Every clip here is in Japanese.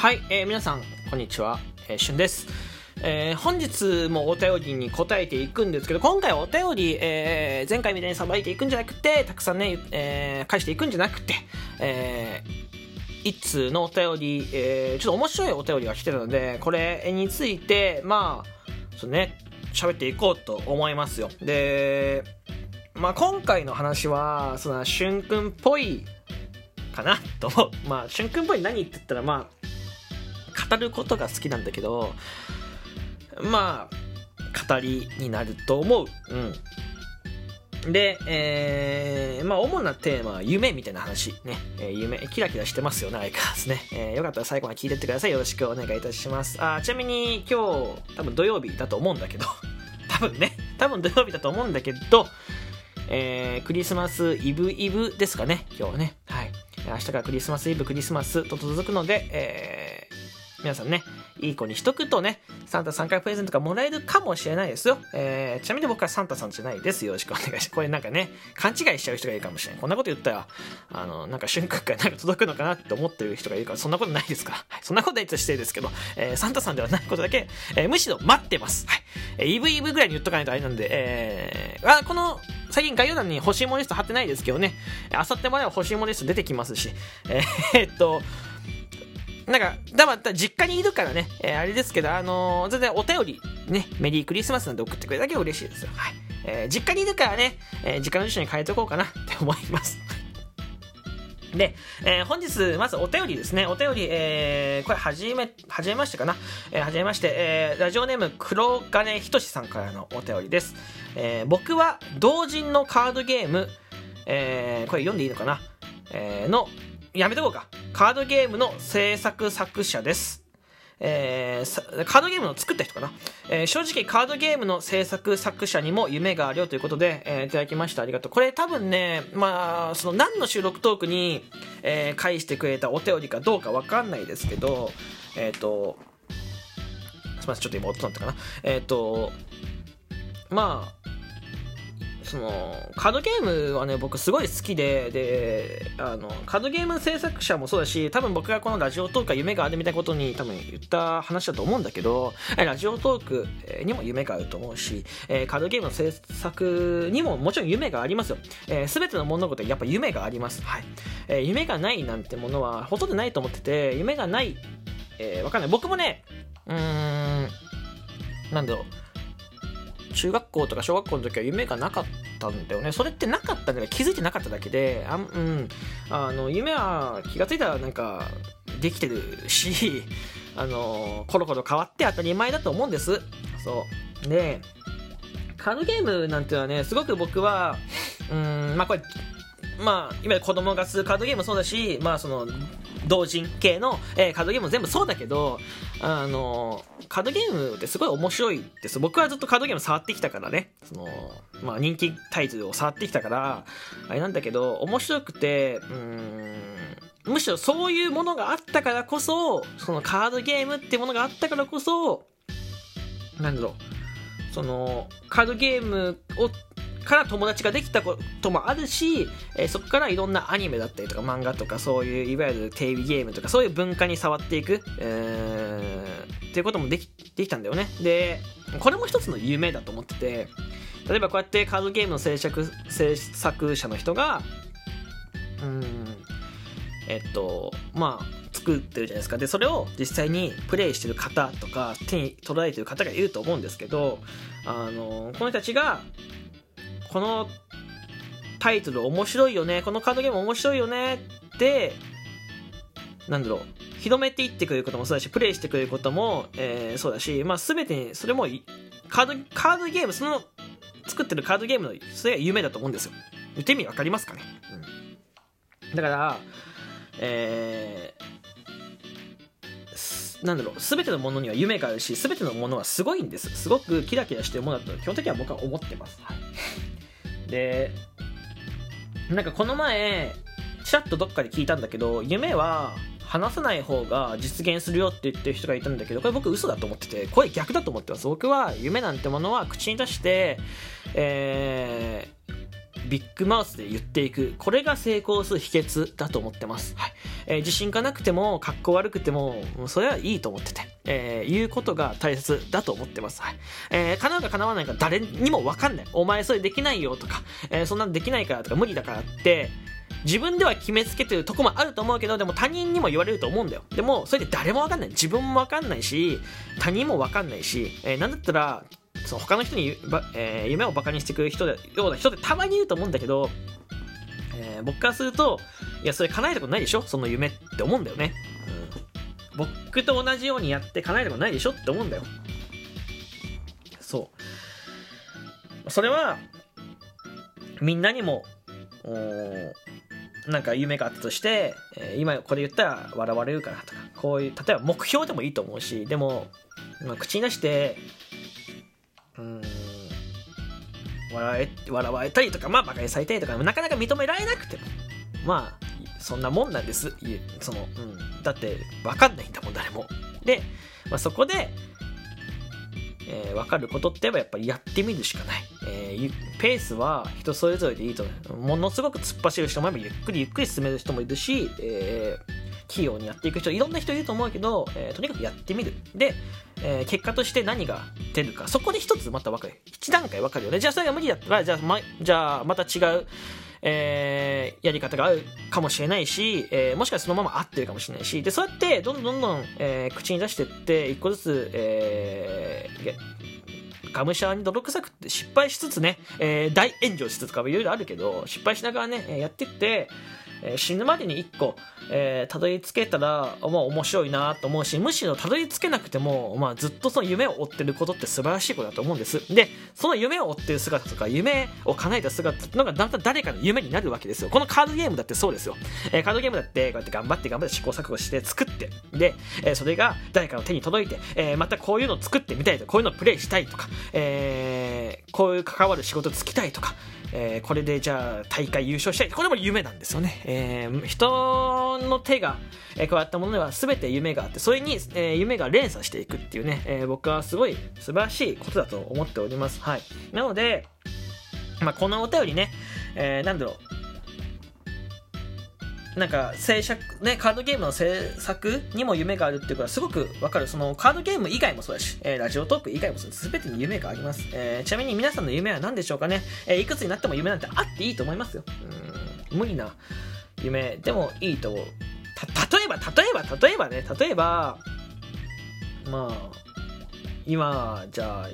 はい、えー皆さん、こんにちは。えー、しゅんです。えー本日もお便りに答えていくんですけど、今回はお便り、えー前回みたいにさばいていくんじゃなくて、たくさんね、えー返していくんじゃなくて、えー一通のお便り、えーちょっと面白いお便りが来てるので、これについて、まあ、そうね、喋っていこうと思いますよ。で、まあ今回の話は、その、しゅんくんっぽいかなと思う。まあ、しゅんくんっぽい何って言ったら、まあ、語ることが好きなんだけど、まあ、語りになると思う。うん。で、えー、まあ、主なテーマは夢みたいな話。ね。えー夢、キラキラしてますよね、相変わらずね。えーよかったら最後まで聞いてってください。よろしくお願いいたします。あ、ちなみに今日、多分土曜日だと思うんだけど、多分ね、多分土曜日だと思うんだけど、えークリスマスイブイブですかね、今日はね。はい。明日からクリスマスイブ、クリスマスと続くので、えー皆さんね、いい子にしとくとね、サンタ3回プレゼントがもらえるかもしれないですよ。えーちなみに僕はサンタさんじゃないです。よろしくお願いします。これなんかね、勘違いしちゃう人がいるかもしれない。こんなこと言ったら、あの、なんか瞬間からなんか届くのかなって思ってる人がいるから、そんなことないですか？ら。はい、そんなことないとしてですけど、えーサンタさんではないことだけ、えーむしろ待ってます。はい。えー、イブイブぐらいに言っとかないとあれなんで、えーあ、この、最近概要欄に欲しいものリスト貼ってないですけどね、あさってまでは欲しいものリスト出てきますし、えーっと、なんか、だまた実家にいるからね、えーあれですけど、あのー全然お便り、ね、メリークリスマスなんで送ってくれるだけ嬉しいですよ。はい。えー実家にいるからね、えー実家の住所に変えておこうかなって思います。で、えー本日、まずお便りですね。お便り、えーこれ、はじめ、はじめましてかな？えーはじめまして、えーラジオネーム、黒金ひとしさんからのお便りです。えー僕は、同人のカードゲーム、えーこれ読んでいいのかな？えーの、やめとこうか。カードゲームの制作作者です。えーカードゲームの作った人かな、えー正直カードゲームの制作作者にも夢があるよということで、えーいただきました。ありがとう。これ多分ねまあその何の収録トークに、えー返してくれたお便りかどうかわかんないですけどえっ、とすみません。ちょっと今音鳴ったかな。えっ、とまあそのカードゲームはね僕すごい好きでであのカードゲーム制作者もそうだし多分僕がこのラジオトークは夢があるみたいなことに多分言った話だと思うんだけどラジオトークにも夢があると思うし、えカードゲームの制作にももちろん夢がありますよ、えー、全ての物事にやっぱ夢があります、はい。えー夢がないなんてものはほとんどないと思ってて夢がない、えーわかんない。僕もねうーんなんだろう。中学校とか小学校の時は夢がなかったんだよね。それってなかったんだけど気づいてなかっただけであ、うん、あの夢は気がついたらなんかできてるし あのコロコロ変わって当たり前だと思うんです。そう。でカードゲームなんていうのはねすごく僕はうんまあこれまあ、いわゆる子供がするカードゲームもそうだし、まあ、その、同人系の、えーカードゲームも全部そうだけど、あの、カードゲームってすごい面白いです。僕はずっとカードゲーム触ってきたからね、その、まあ、人気タイトルを触ってきたから、あれなんだけど、面白くて、うん、むしろそういうものがあったからこそ、そのカードゲームってものがあったからこそ、なんだろう、その、カードゲームを、から友達ができたこともあるし、えーそこからいろんなアニメだったりとか漫画とかそういういわゆるテレビゲームとかそういう文化に触っていく、えーっていうこともできできたんだよね。でこれも一つの夢だと思ってて例えばこうやってカードゲームの制作制作者の人がうんえっとまあ作ってるじゃないですか。でそれを実際にプレイしてる方とか手に捉えてる方がいると思うんですけどあのこの人たちがこのタイトル面白いよね。このカードゲーム面白いよね。ってなんだろう。広めていってくれることもそうだしプレイしてくれることも、えーそうだし、まあ、全てにそれもいカードカードゲームその作ってるカードゲームのそれが夢だと思うんですよ。言ってみ分かりますかね、うん、だからえーすなんだろう。全てのものには夢があるし全てのものはすごいんです。すごくキラキラしてるものだと基本的には僕は思ってます、はいでなんかこの前ちらっとどっかで聞いたんだけど夢は話さない方が実現するよって言ってる人がいたんだけどこれ僕嘘だと思ってて声逆だと思ってます。僕は夢なんてものは口に出して、えービッグマウスで言っていく。これが成功する秘訣だと思ってます、はい。えー、自信がなくても格好悪くてもそれはいいと思ってて、えー、言うことが大切だと思ってます、はい。えー、叶うか叶わないか誰にも分かんない。お前それできないよとか、えー、そんなのできないからとか無理だからって自分では決めつけてるとこもあると思うけど、でも他人にも言われると思うんだよ。でも、それで誰もわかんない。自分もわかんないし、他人もわかんないし、えー、なんだったら、その他の人に、えー、夢をバカにしてくる人でような人ってたまにいると思うんだけど、えー、僕からすると、いや、それ叶えたことないでしょ？その夢って思うんだよね。うん、僕と同じようにやって叶えたことないでしょって思うんだよ。そう。それは、みんなにも、なんか夢があったとして、えー、今これ言ったら笑われるからとか、こういう、例えば目標でもいいと思うし、でも、ま、口に出して、笑え、笑われたりとか、まあ、馬鹿にされたりとか、なかなか認められなくても、まあ、そんなもんなんです。その、うん。だって、わかんないんだもん、誰も。で、まあ、そこで、えー、分かることって言えばやっぱりやってみるしかない、えー、ペースは人それぞれでいいとものすごく突っ走る人もいればゆっくりゆっくり進める人もいるし、えー、器用にやっていく人いろんな人いると思うけど、えー、とにかくやってみる。で、えー、結果として何が出るか。そこで一つまた分かる。一段階分かるよね。じゃあそれが無理だったらじゃあまじゃあまた違うえー、やり方があるかもしれないし、え、もしかしたらそのまま合ってるかもしれないし、で、そうやってどんどんどんどん、え、口に出していって、一個ずつ、え、がむしゃらに泥臭くって失敗しつつね、えー、大炎上しつつかいろいろあるけど、失敗しながらね、やっていって、えー、死ぬまでに1個、えー、たどり着けたら、まあ、面白いなと思うし、むしろたどり着けなくても、まあ、ずっとその夢を追ってることって素晴らしいことだと思うんです。で、その夢を追ってる姿とか、夢を叶えた姿ってのが、だんだん誰かの夢になるわけですよ。このカードゲームだってそうですよ。えー、カードゲームだって、こうやって頑張って頑張って試行錯誤して作って、で、え、それが誰かの手に届いて、え、またこういうのを作ってみたいとか、こういうのをプレイしたいとか、えー、こういう関わる仕事つきたいとか、えー、これでじゃあ大会優勝したいこれも夢なんですよね、えー、人の手が、えー、加わったものでは全て夢があってそれに、えー、夢が連鎖していくっていうね、えー、僕はすごい素晴らしいことだと思っております。はい。なので、まあ、このお便りね、えー、なんだろう。なんか制作ねカードゲームの制作にも夢があるっていうことはすごくわかる。そのカードゲーム以外もそうだし、えー、ラジオトーク以外も全てに夢があります、えー、ちなみに皆さんの夢は何でしょうかね、えー、いくつになっても夢なんてあっていいと思いますよ。うん無理な夢。でもいいと例えば例えば例えばね。例えばまあ今じゃあ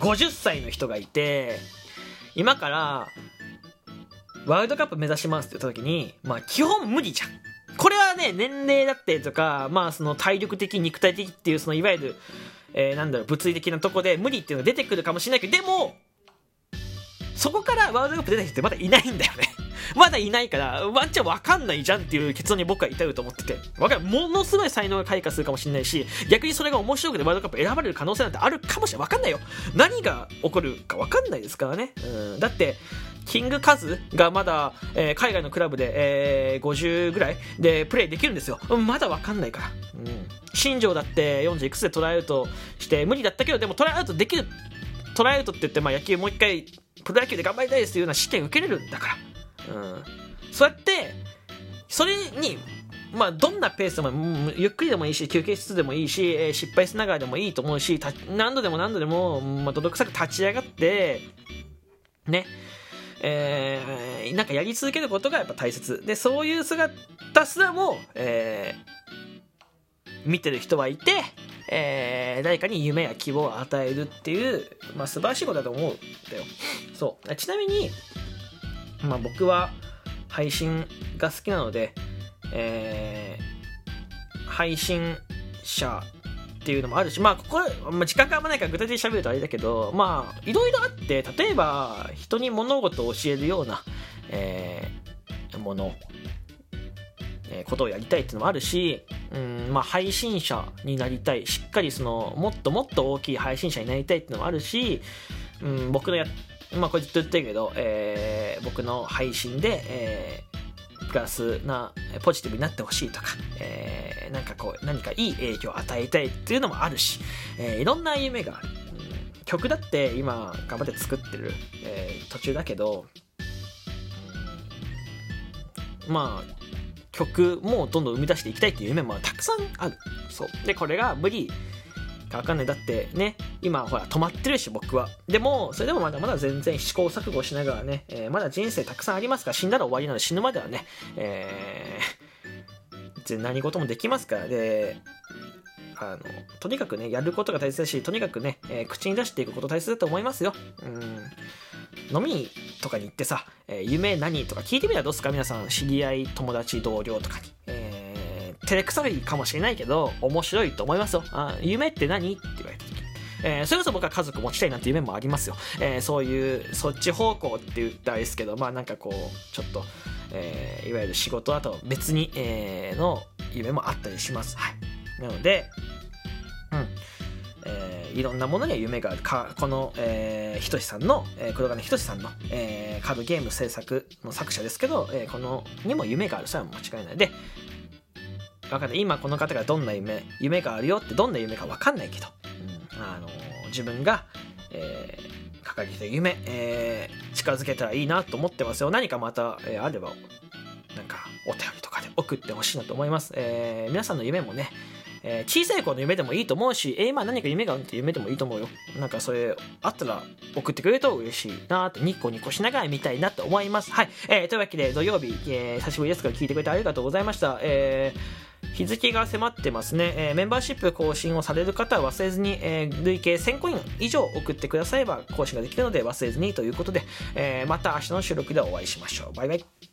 50歳の人がいて今からワールドカップ目指しますって言った時に、まあ基本無理じゃん。これはね、年齢だってとか、まあその体力的、肉体的っていう、そのいわゆる、えー、なんだろう、物理的なとこで無理っていうのが出てくるかもしれないけど、でも、そこからワールドカップ出た人ってまだいないんだよね。まだいないから、ワンチャンわかんないじゃんっていう結論に僕は至ると思ってて。わかる。ものすごい才能が開花するかもしれないし、逆にそれが面白くてワールドカップ選ばれる可能性なんてあるかもしれない。わかんないよ。何が起こるかわかんないですからね。うん。だって、キングカズがまだ、えー、海外のクラブで、えー、50ぐらいでプレイできるんですよ。まだわかんないから。うん。新庄だって40いくつでトライアウトして無理だったけど、でもトライアウトできる、トライアウトって言って、まあ野球もう一回、プロ野球で頑張りたいですっていうような試験受けれるんだから。うん。そうやって、それに、まあ、どんなペースでも、ゆっくりでもいいし、休憩室でもいいし、えー、失敗しながらでもいいと思うし、何度でも何度でも、まあ、泥臭く立ち上がって、ね、えー、なんかやり続けることがやっぱ大切。で、そういう姿すらも、えー、見てる人はいて、えー、誰かに夢や希望を与えるっていう、まあ、素晴らしいことだと思うんだよ。そう。ちなみに、まあ、僕は配信が好きなので、えー、配信者っていうのもあるし、まあ、ここ、まあ、時間があんまないから具体的に喋るとあれだけど、まあ、いろいろあって、例えば、人に物事を教えるような、えー、もの、えー、ことをやりたいっていうのもあるし、うんまあ、配信者になりたいしっかりそのもっともっと大きい配信者になりたいっていうのもあるし、うん、僕のやまあこれずっと言ってるけど、えー、僕の配信で、えー、プラスなポジティブになってほしいとか、えー、なんかこう何かいい影響を与えたいっていうのもあるし、えー、いろんな夢がある、曲だって今頑張って作ってる、えー途中だけどまあ曲もどんどん生み出していきたいっていう夢もたくさんある。そう。でこれが無理か分かんない。だってね今ほら止まってるし僕は。でもそれでもまだまだ全然試行錯誤しながらね、えーまだ人生たくさんありますから死んだら終わりなので死ぬまではねえー全然何事もできますから。であのとにかくねやることが大切だしとにかくね、えー口に出していくこと大切だと思いますよ。うん。飲みとかに行ってさ、えー夢何とか聞いてみたらどうすか？皆さん知り合い友達同僚とかに、照れくさいかもしれないけど面白いと思いますよ。あ夢って何？って言われた時。えーそれこそ僕は家族持ちたいなんて夢もありますよ、えーそういうそっち方向って言ったらいいですけどまあなんかこうちょっと、えーいわゆる仕事だと別に、えーの夢もあったりします。はい。なのでうん。えーいろんなものには夢がある。かこの、えー、ひとしさんの、えー黒金ひとしさんの、えーカードゲーム制作の作者ですけど、えーこのにも夢がある。それは間違いない。でわか今この方がどんな夢夢があるよってどんな夢かわかんないけど、うんあのー自分が、えー掲げ夢、えー近づけたらいいなと思ってますよ何かまた、えーあればなんかお便りとかで送ってほしいなと思います、えー皆さんの夢もねえー小さい子の夢でもいいと思うし、えー今何か夢があるって夢でもいいと思うよ。なんかそれあったら送ってくれると嬉しいなってニッコニコしながら見たいなと思います。はい。えーというわけで土曜日、えー久しぶりですから聞いてくれてありがとうございました。えー日付が迫ってますね、えーメンバーシップ更新をされる方は忘れずに、えー累計1000コイン以上送ってくだされば更新ができるので忘れずにということで、えーまた明日の収録でお会いしましょう。バイバイ。